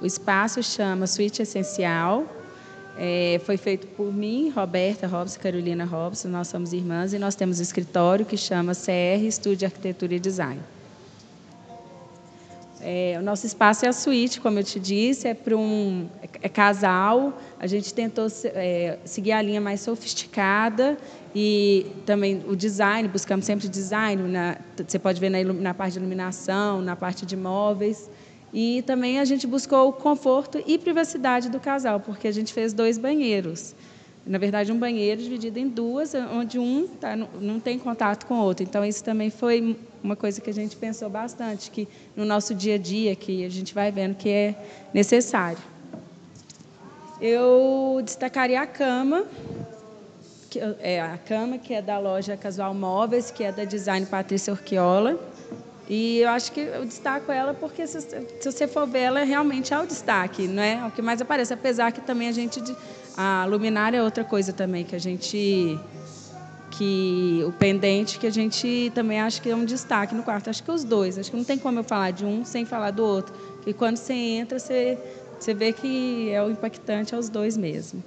O espaço chama Suíte Essencial. É, foi feito por mim, Roberta Robson, Carolina Robson, nós somos irmãs e nós temos um escritório que chama CR Estúdio Arquitetura e Design. É, o nosso espaço é a suíte, como eu te disse, é para um é casal. A gente tentou é, seguir a linha mais sofisticada e também o design, buscamos sempre design. Na, você pode ver na, na parte de iluminação, na parte de móveis. E também a gente buscou o conforto e privacidade do casal, porque a gente fez dois banheiros. Na verdade, um banheiro dividido em duas, onde um tá, não tem contato com o outro. Então, isso também foi uma coisa que a gente pensou bastante, que no nosso dia a dia, que a gente vai vendo que é necessário. Eu destacaria a cama, que é a cama que é da loja Casual Móveis, que é da design Patrícia Orquiola. E eu acho que eu destaco ela porque se, se você for ver ela realmente é o destaque, não é? o que mais aparece, apesar que também a gente a luminária é outra coisa também que a gente que o pendente que a gente também acha que é um destaque no quarto. Acho que os dois, acho que não tem como eu falar de um sem falar do outro. Que quando você entra, você, você vê que é o impactante aos dois mesmo.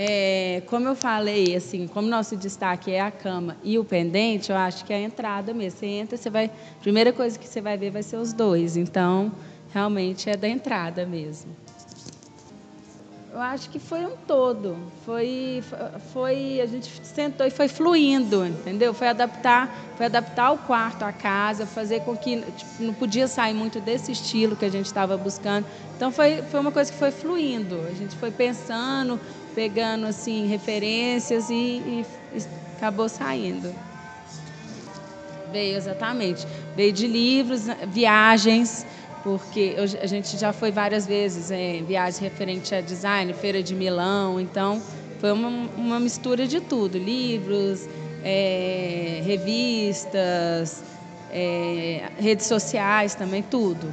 É, como eu falei, assim, como nosso destaque é a cama e o pendente, eu acho que é a entrada mesmo. Você entra, você vai, a primeira coisa que você vai ver vai ser os dois. Então, realmente é da entrada mesmo. Eu acho que foi um todo. Foi, foi, a gente sentou e foi fluindo, entendeu? Foi adaptar, foi adaptar o quarto, a casa, fazer com que tipo, não podia sair muito desse estilo que a gente estava buscando. Então foi, foi uma coisa que foi fluindo. A gente foi pensando, pegando assim referências e, e, e acabou saindo. Veio exatamente. Veio de livros, viagens porque eu, a gente já foi várias vezes em viagens referente a design, feira de Milão, então foi uma, uma mistura de tudo, livros, é, revistas, é, redes sociais também, tudo.